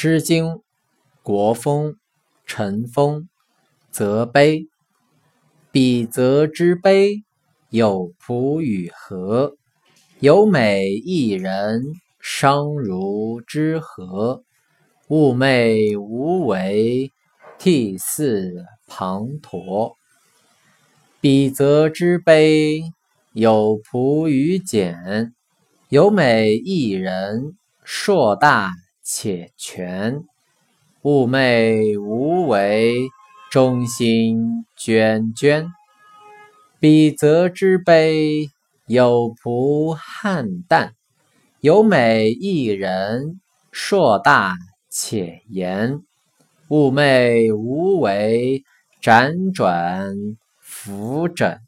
诗经·国风·陈风，则悲。彼则之悲，有仆与和。有美一人，商如之何？寤寐无为，涕泗滂沱。彼则之悲，有仆与简。有美一人，硕大。且全，寤寐无为，忠心涓涓。彼则之悲，有仆汉旦。有美一人，硕大且严。寤寐无为，辗转浮枕。